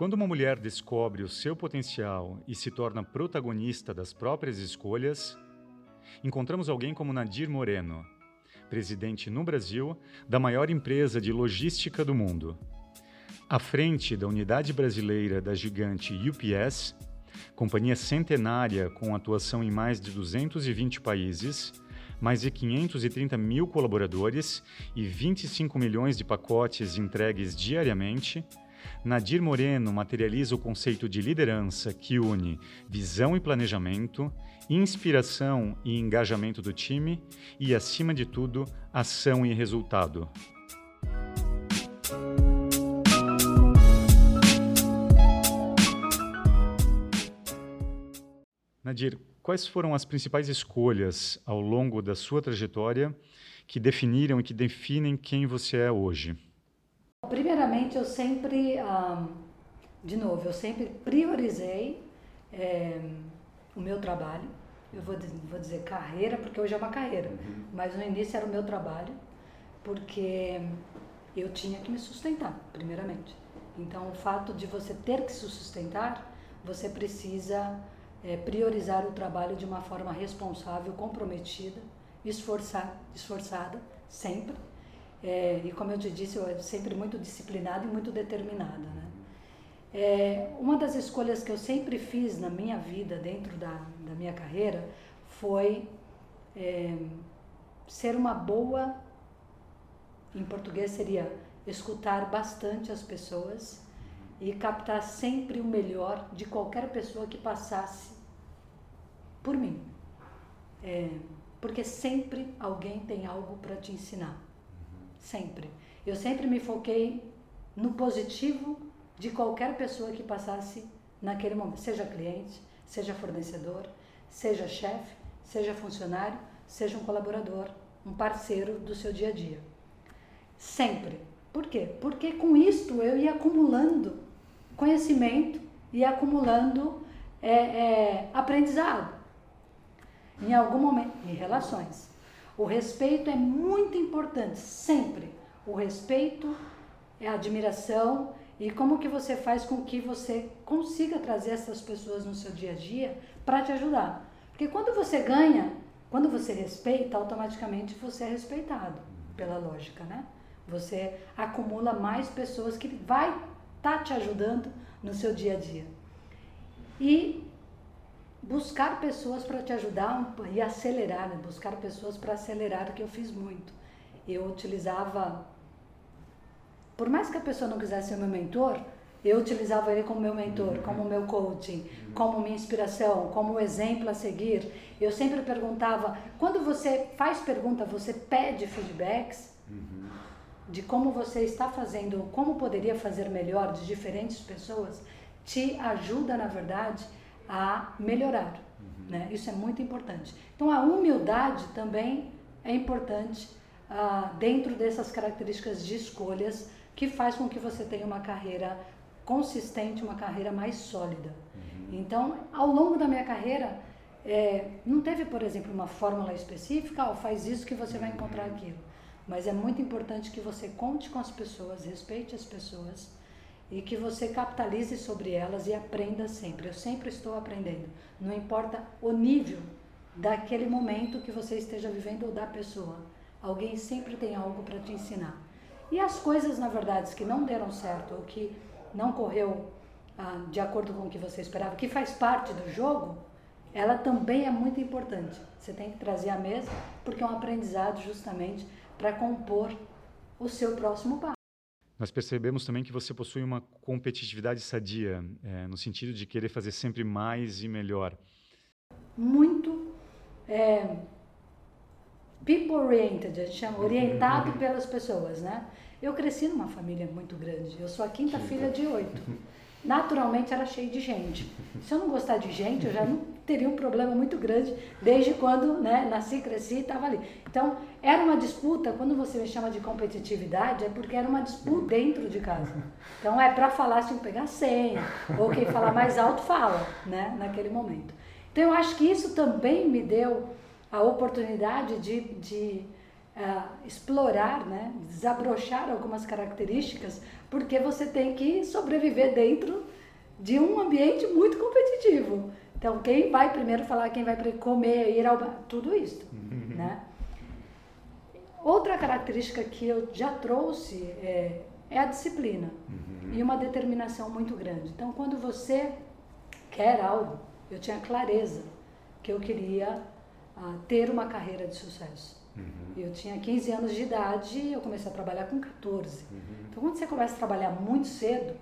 Quando uma mulher descobre o seu potencial e se torna protagonista das próprias escolhas, encontramos alguém como Nadir Moreno, presidente no Brasil da maior empresa de logística do mundo. À frente da unidade brasileira da gigante UPS, companhia centenária com atuação em mais de 220 países, mais de 530 mil colaboradores e 25 milhões de pacotes entregues diariamente, Nadir Moreno materializa o conceito de liderança que une visão e planejamento, inspiração e engajamento do time e, acima de tudo, ação e resultado. Nadir, quais foram as principais escolhas ao longo da sua trajetória que definiram e que definem quem você é hoje? Primeiramente, eu sempre, de novo, eu sempre priorizei é, o meu trabalho. Eu vou, vou dizer carreira, porque hoje é uma carreira, uhum. mas no início era o meu trabalho, porque eu tinha que me sustentar, primeiramente. Então, o fato de você ter que se sustentar, você precisa é, priorizar o trabalho de uma forma responsável, comprometida, esforçar, esforçada, sempre. É, e como eu te disse, eu é sempre muito disciplinada e muito determinada. Né? É, uma das escolhas que eu sempre fiz na minha vida, dentro da, da minha carreira, foi é, ser uma boa, em português seria escutar bastante as pessoas e captar sempre o melhor de qualquer pessoa que passasse por mim. É, porque sempre alguém tem algo para te ensinar. Sempre. Eu sempre me foquei no positivo de qualquer pessoa que passasse naquele momento, seja cliente, seja fornecedor, seja chefe, seja funcionário, seja um colaborador, um parceiro do seu dia a dia. Sempre. Por quê? Porque com isto eu ia acumulando conhecimento e acumulando é, é, aprendizado em algum momento, em relações. O respeito é muito importante, sempre. O respeito é a admiração e como que você faz com que você consiga trazer essas pessoas no seu dia a dia para te ajudar. Porque quando você ganha, quando você respeita, automaticamente você é respeitado, pela lógica, né? Você acumula mais pessoas que vai estar tá te ajudando no seu dia a dia. E buscar pessoas para te ajudar e acelerar, né? buscar pessoas para acelerar, que eu fiz muito. Eu utilizava, por mais que a pessoa não quisesse ser meu mentor, eu utilizava ele como meu mentor, uhum. como meu coaching, uhum. como minha inspiração, como exemplo a seguir. Eu sempre perguntava, quando você faz pergunta, você pede feedbacks uhum. de como você está fazendo, como poderia fazer melhor de diferentes pessoas, te ajuda, na verdade, a melhorar. Uhum. Né? Isso é muito importante. Então, a humildade também é importante ah, dentro dessas características de escolhas que faz com que você tenha uma carreira consistente, uma carreira mais sólida. Uhum. Então, ao longo da minha carreira, é, não teve, por exemplo, uma fórmula específica, oh, faz isso que você vai encontrar uhum. aquilo. Mas é muito importante que você conte com as pessoas, respeite as pessoas e que você capitalize sobre elas e aprenda sempre. Eu sempre estou aprendendo. Não importa o nível daquele momento que você esteja vivendo ou da pessoa. Alguém sempre tem algo para te ensinar. E as coisas, na verdade, que não deram certo ou que não correu ah, de acordo com o que você esperava, que faz parte do jogo, ela também é muito importante. Você tem que trazer à mesa porque é um aprendizado justamente para compor o seu próximo passo. Nós percebemos também que você possui uma competitividade sadia, é, no sentido de querer fazer sempre mais e melhor. Muito é, people-oriented, a gente chama, orientado pelas pessoas, né? Eu cresci numa família muito grande, eu sou a quinta filha de oito. naturalmente era cheio de gente. Se eu não gostar de gente, eu já não teria um problema muito grande desde quando né, nasci, cresci e estava ali. Então, era uma disputa, quando você me chama de competitividade, é porque era uma disputa dentro de casa. Então, é para falar, tem que pegar senha, ou quem falar mais alto fala, né, naquele momento. Então, eu acho que isso também me deu a oportunidade de, de é, explorar, né, desabrochar algumas características, porque você tem que sobreviver dentro de um ambiente muito competitivo. Então, quem vai primeiro falar, quem vai comer, ir ao bar, tudo isso, uhum. né? Outra característica que eu já trouxe é, é a disciplina uhum. e uma determinação muito grande. Então, quando você quer algo, eu tinha clareza que eu queria uh, ter uma carreira de sucesso. Uhum. Eu tinha 15 anos de idade e eu comecei a trabalhar com 14. Uhum. Então, quando você começa a trabalhar muito cedo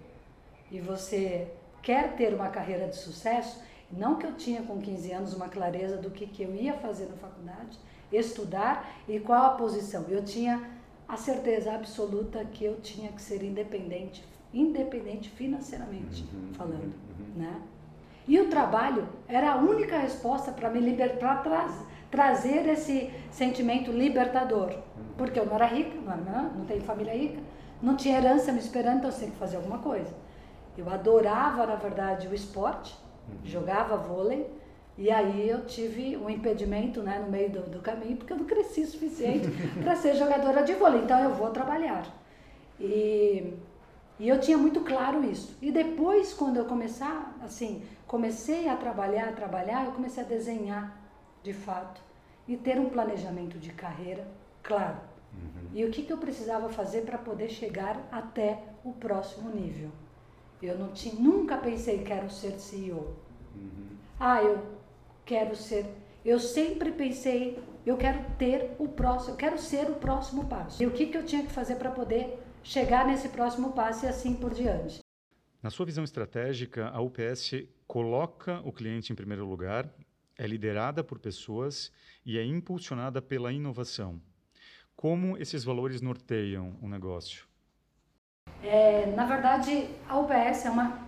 e você quer ter uma carreira de sucesso, não que eu tinha com 15 anos uma clareza do que, que eu ia fazer na faculdade, estudar e qual a posição. Eu tinha a certeza absoluta que eu tinha que ser independente, independente financeiramente uhum, falando, uhum. né? E o trabalho era a única resposta para me libertar, tra trazer esse sentimento libertador, uhum. porque eu não era rica, não, era, não tenho família rica, não tinha herança me esperando, então eu tinha que fazer alguma coisa. Eu adorava, na verdade, o esporte, uhum. jogava vôlei, e aí eu tive um impedimento né, no meio do, do caminho, porque eu não cresci o suficiente para ser jogadora de vôlei. Então eu vou trabalhar. E, e eu tinha muito claro isso. E depois, quando eu começar, assim, comecei a trabalhar, a trabalhar, eu comecei a desenhar de fato e ter um planejamento de carreira claro. Uhum. E o que, que eu precisava fazer para poder chegar até o próximo nível. Eu não tinha, nunca pensei quero ser CEO. Uhum. Ah, eu quero ser. Eu sempre pensei, eu quero ter o próximo, eu quero ser o próximo passo. E o que, que eu tinha que fazer para poder chegar nesse próximo passo e assim por diante. Na sua visão estratégica, a UPS coloca o cliente em primeiro lugar, é liderada por pessoas e é impulsionada pela inovação. Como esses valores norteiam o negócio? É, na verdade, a UPS é uma,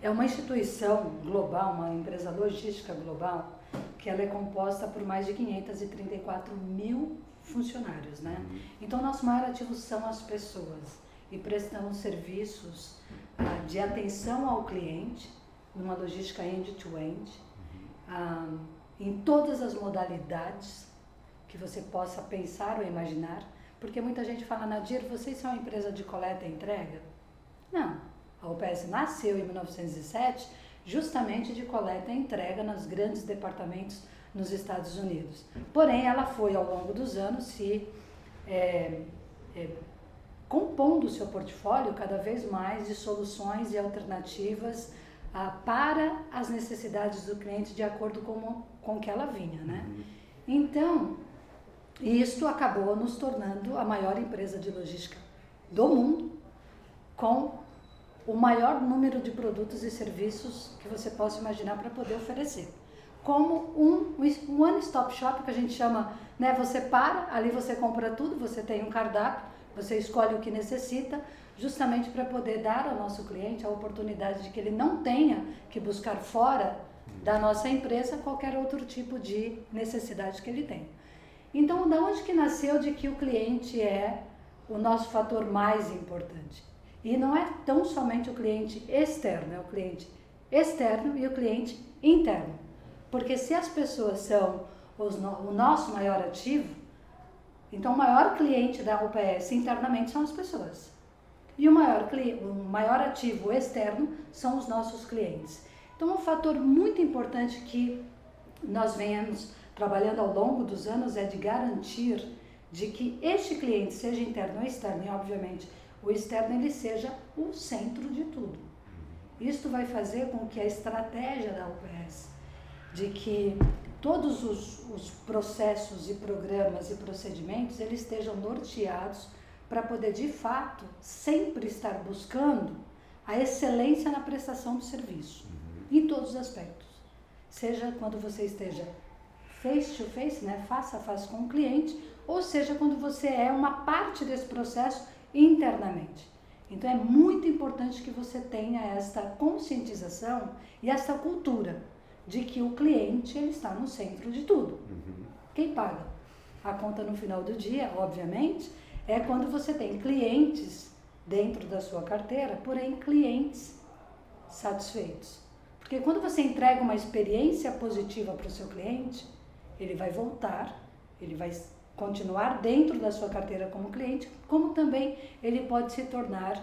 é uma instituição global, uma empresa logística global, que ela é composta por mais de 534 mil funcionários, né? Uhum. Então, nosso maior ativo são as pessoas e prestamos serviços ah, de atenção ao cliente, numa logística end-to-end, -end, uhum. ah, em todas as modalidades que você possa pensar ou imaginar, porque muita gente fala, Nadir, vocês são uma empresa de coleta e entrega? Não, a UPS nasceu em 1907 justamente de coleta e entrega nos grandes departamentos nos Estados Unidos. Porém, ela foi ao longo dos anos se é, é, compondo o seu portfólio cada vez mais de soluções e alternativas ah, para as necessidades do cliente de acordo com, com que ela vinha. Né? Uhum. Então, isto acabou nos tornando a maior empresa de logística do mundo, com o maior número de produtos e serviços que você possa imaginar para poder oferecer. Como um, um one-stop shop que a gente chama, né? Você para, ali você compra tudo, você tem um cardápio, você escolhe o que necessita, justamente para poder dar ao nosso cliente a oportunidade de que ele não tenha que buscar fora da nossa empresa qualquer outro tipo de necessidade que ele tem. Então, da onde que nasceu de que o cliente é o nosso fator mais importante? E não é tão somente o cliente externo, é o cliente externo e o cliente interno. Porque se as pessoas são os, o nosso maior ativo, então o maior cliente da UPS internamente são as pessoas. E o maior, o maior ativo externo são os nossos clientes. Então, um fator muito importante que nós venhamos trabalhando ao longo dos anos é de garantir de que este cliente, seja interno ou externo, e obviamente o externo ele seja o centro de tudo. Isto vai fazer com que a estratégia da UPS, de que todos os, os processos e programas e procedimentos eles estejam norteados para poder de fato sempre estar buscando a excelência na prestação do serviço, uhum. em todos os aspectos. Seja quando você esteja face to face, né, face a face com o cliente, ou seja quando você é uma parte desse processo internamente. Então é muito importante que você tenha esta conscientização e essa cultura de que o cliente ele está no centro de tudo. Uhum. Quem paga a conta no final do dia, obviamente, é quando você tem clientes dentro da sua carteira, porém clientes satisfeitos. Porque quando você entrega uma experiência positiva para o seu cliente, ele vai voltar, ele vai continuar dentro da sua carteira como cliente, como também ele pode se tornar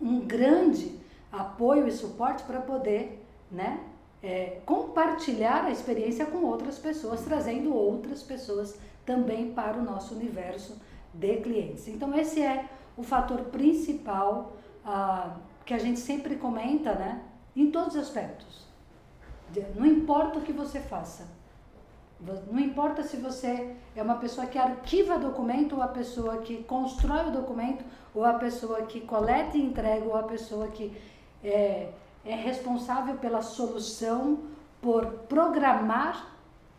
um grande apoio e suporte para poder né, é, compartilhar a experiência com outras pessoas, trazendo outras pessoas também para o nosso universo de clientes. Então, esse é o fator principal ah, que a gente sempre comenta, né, em todos os aspectos. Não importa o que você faça, não importa se você é uma pessoa que arquiva documento, ou a pessoa que constrói o documento, ou a pessoa que coleta e entrega, ou a pessoa que é, é responsável pela solução, por programar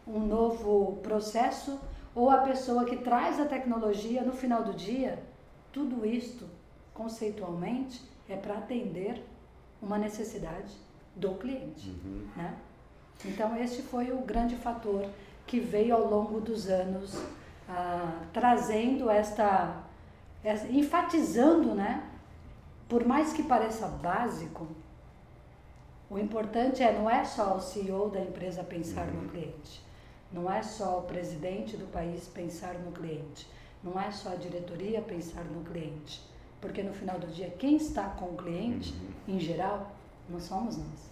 um novo processo, ou a pessoa que traz a tecnologia no final do dia, tudo isto, conceitualmente, é para atender uma necessidade do cliente. Uhum. Né? Então, esse foi o grande fator que veio ao longo dos anos ah, trazendo esta, esta, enfatizando, né? Por mais que pareça básico, o importante é não é só o CEO da empresa pensar no cliente, não é só o presidente do país pensar no cliente, não é só a diretoria pensar no cliente, porque no final do dia quem está com o cliente, uhum. em geral, não somos nós,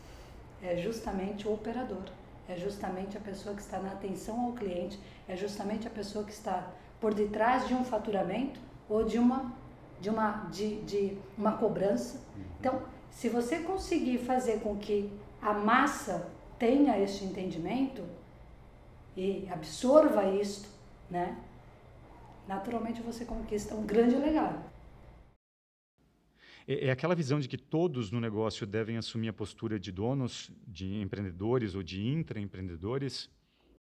é justamente o operador é justamente a pessoa que está na atenção ao cliente, é justamente a pessoa que está por detrás de um faturamento ou de uma de uma de, de uma cobrança. Então, se você conseguir fazer com que a massa tenha este entendimento e absorva isto, né? Naturalmente você conquista um grande legado. É, é aquela visão de que todos no negócio devem assumir a postura de donos, de empreendedores ou de intraempreendedores?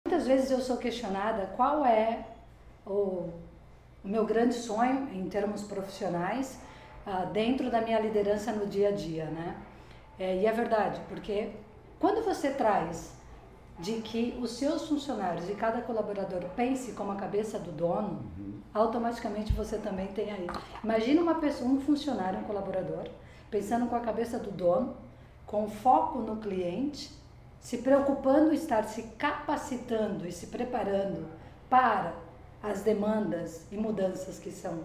Muitas vezes eu sou questionada qual é o, meu grande sonho em termos profissionais uh, dentro da minha liderança no dia a dia, né? É, e é verdade, porque quando você traz de que os seus funcionários e cada colaborador pense como a cabeça do dono, uhum. automaticamente você também tem aí. Imagina uma pessoa, um funcionário, um colaborador, pensando com a cabeça do dono, com foco no cliente, se preocupando em estar se capacitando e se preparando para as demandas e mudanças que são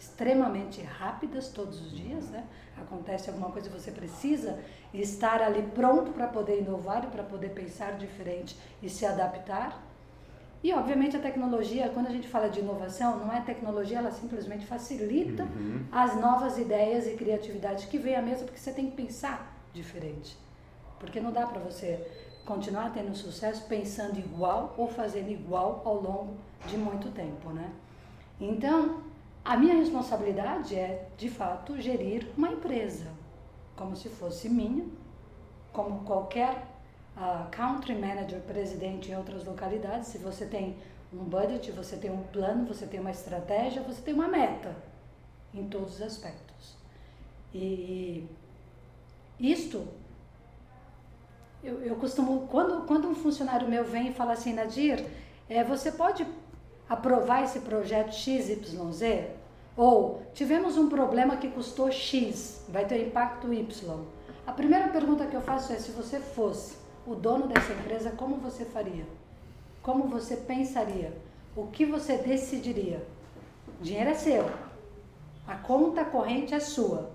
extremamente rápidas todos os dias, né? Acontece alguma coisa, você precisa estar ali pronto para poder inovar e para poder pensar diferente e se adaptar. E obviamente a tecnologia, quando a gente fala de inovação, não é tecnologia, ela simplesmente facilita uhum. as novas ideias e criatividade que vem à mesa porque você tem que pensar diferente. Porque não dá para você continuar tendo sucesso pensando igual ou fazendo igual ao longo de muito tempo, né? Então, a minha responsabilidade é, de fato, gerir uma empresa, como se fosse minha, como qualquer uh, country manager, presidente em outras localidades. Se você tem um budget, você tem um plano, você tem uma estratégia, você tem uma meta em todos os aspectos. E isto, eu, eu costumo, quando, quando um funcionário meu vem e fala assim, Nadir, é, você pode aprovar esse projeto XYZ? Ou tivemos um problema que custou X, vai ter impacto Y. A primeira pergunta que eu faço é: se você fosse o dono dessa empresa, como você faria? Como você pensaria? O que você decidiria? O dinheiro é seu, a conta corrente é sua.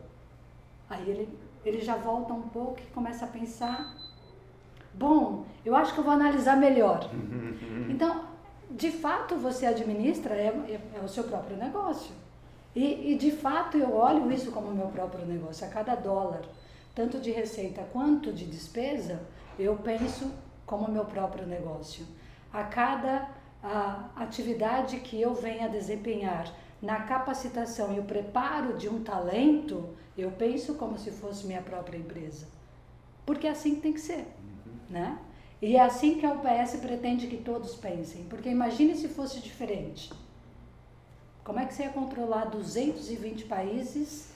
Aí ele, ele já volta um pouco e começa a pensar: bom, eu acho que eu vou analisar melhor. Então, de fato você administra, é, é, é o seu próprio negócio. E, e, de fato eu olho isso como meu próprio negócio. A cada dólar, tanto de receita quanto de despesa, eu penso como meu próprio negócio. A cada a, atividade que eu venha desempenhar na capacitação e o preparo de um talento, eu penso como se fosse minha própria empresa. Porque é assim tem que ser, né? E é assim que a UPS pretende que todos pensem, porque imagine se fosse diferente. Como é que você ia controlar 220 países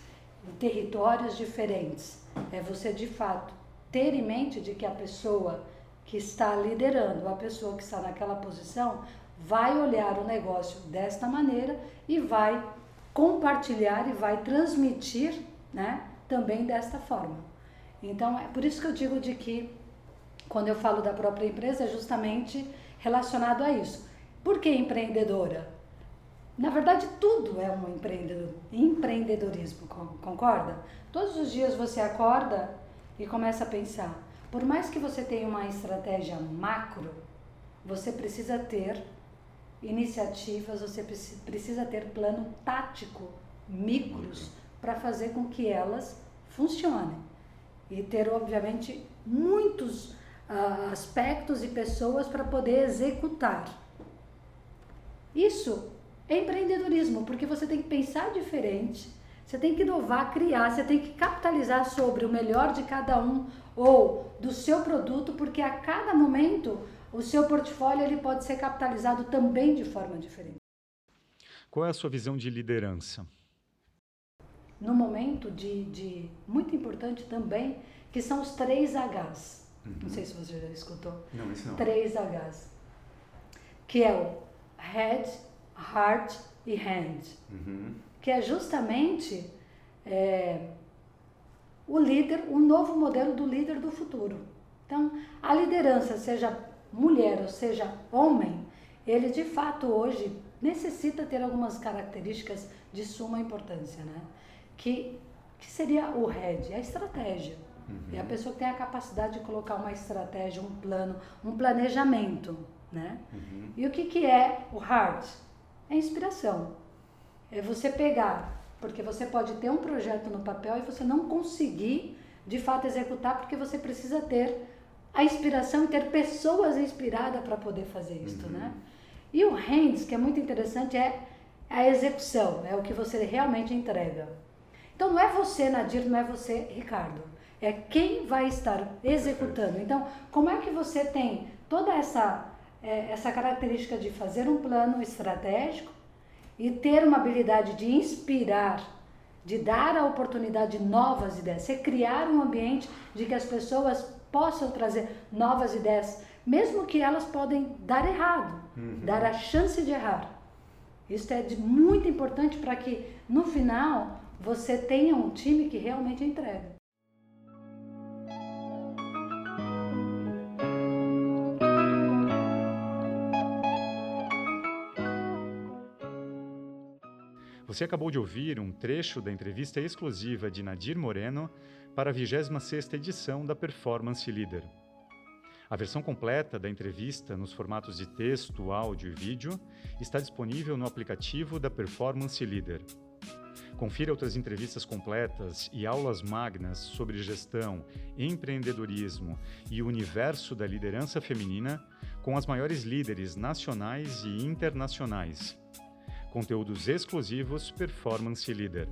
em territórios diferentes? É você de fato ter em mente de que a pessoa que está liderando, a pessoa que está naquela posição, vai olhar o negócio desta maneira e vai compartilhar e vai transmitir, né, também desta forma. Então, é por isso que eu digo de que quando eu falo da própria empresa, é justamente relacionado a isso. Por que empreendedora? Na verdade, tudo é um empreendedor, empreendedorismo, concorda? Todos os dias você acorda e começa a pensar. Por mais que você tenha uma estratégia macro, você precisa ter iniciativas, você precisa ter plano tático, micros, para fazer com que elas funcionem. E ter, obviamente, muitos uh, aspectos e pessoas para poder executar. Isso é empreendedorismo, porque você tem que pensar diferente, você tem que inovar, criar, você tem que capitalizar sobre o melhor de cada um ou do seu produto, porque a cada momento o seu portfólio ele pode ser capitalizado também de forma diferente. Qual é a sua visão de liderança? No momento de, de muito importante também, que são os três Hs. Uhum. Não sei se você já escutou. Não, isso não. Três Hs. Que é o Head, Heart e Hand. Uhum. Que é justamente é, o líder, o novo modelo do líder do futuro. Então, a liderança, seja mulher ou seja homem, ele de fato hoje necessita ter algumas características de suma importância, né? Que, que seria o head, a estratégia. Uhum. É a pessoa que tem a capacidade de colocar uma estratégia, um plano, um planejamento, né? Uhum. E o que, que é o heart? É inspiração. É você pegar, porque você pode ter um projeto no papel e você não conseguir de fato executar porque você precisa ter a inspiração e ter pessoas inspiradas para poder fazer isso, uhum. né? E o hands, que é muito interessante, é a execução, é o que você realmente entrega. Então não é você, Nadir, não é você, Ricardo. É quem vai estar executando. Então, como é que você tem toda essa, é, essa característica de fazer um plano estratégico e ter uma habilidade de inspirar, de dar a oportunidade de novas ideias, você criar um ambiente de que as pessoas possam trazer novas ideias, mesmo que elas podem dar errado, uhum. dar a chance de errar. Isso é de, muito importante para que no final você tenha um time que realmente entrega. Você acabou de ouvir um trecho da entrevista exclusiva de Nadir Moreno para a 26ª edição da Performance Leader. A versão completa da entrevista, nos formatos de texto, áudio e vídeo, está disponível no aplicativo da Performance Leader. Confira outras entrevistas completas e aulas magnas sobre gestão, empreendedorismo e o universo da liderança feminina com as maiores líderes nacionais e internacionais. Conteúdos exclusivos Performance Leader.